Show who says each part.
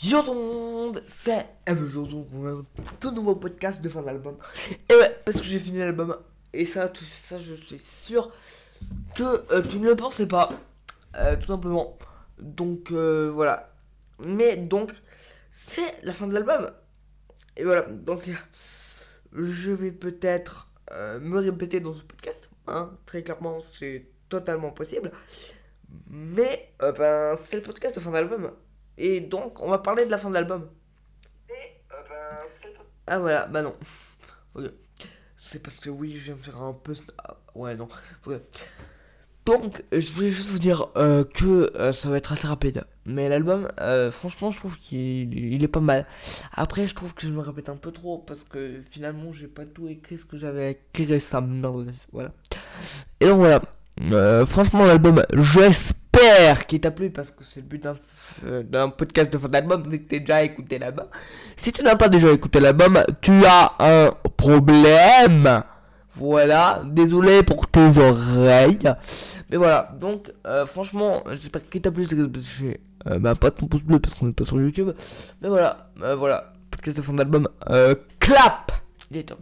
Speaker 1: Yo tout le monde, c'est un tout nouveau podcast de fin d'album. Et ouais, parce que j'ai fini l'album. Et ça, ça, je suis sûr que euh, tu ne le pensais pas. Euh, tout simplement. Donc euh, voilà. Mais donc, c'est la fin de l'album. Et voilà, donc je vais peut-être me répéter dans ce podcast. Hein, très clairement, c'est totalement possible. Mais ben, c'est le podcast de fin d'album. Et donc, on va parler de la fin de l'album. Ah voilà, bah non. C'est parce que oui, je viens de faire un peu... ah, ouais, non. Donc, euh, je voulais juste vous dire euh, que euh, ça va être assez rapide. Mais l'album, euh, franchement, je trouve qu'il il est pas mal. Après, je trouve que je me répète un peu trop parce que finalement, j'ai pas tout écrit ce que j'avais écrit récemment. Voilà. Et donc voilà. Euh, franchement, l'album, j'espère qu'il t'a plu parce que c'est le but d'un podcast de fin d'album, que t'aies déjà écouté l'album. Si tu n'as pas déjà écouté l'album, tu as un problème. Voilà, désolé pour tes oreilles. Mais voilà, donc euh, franchement, j'espère qu'il t'a plu. j'ai euh, bah, pas ton pouce bleu parce qu'on n'est pas sur YouTube. Mais voilà, euh, voilà, podcast de fin d'album. Euh, clap est.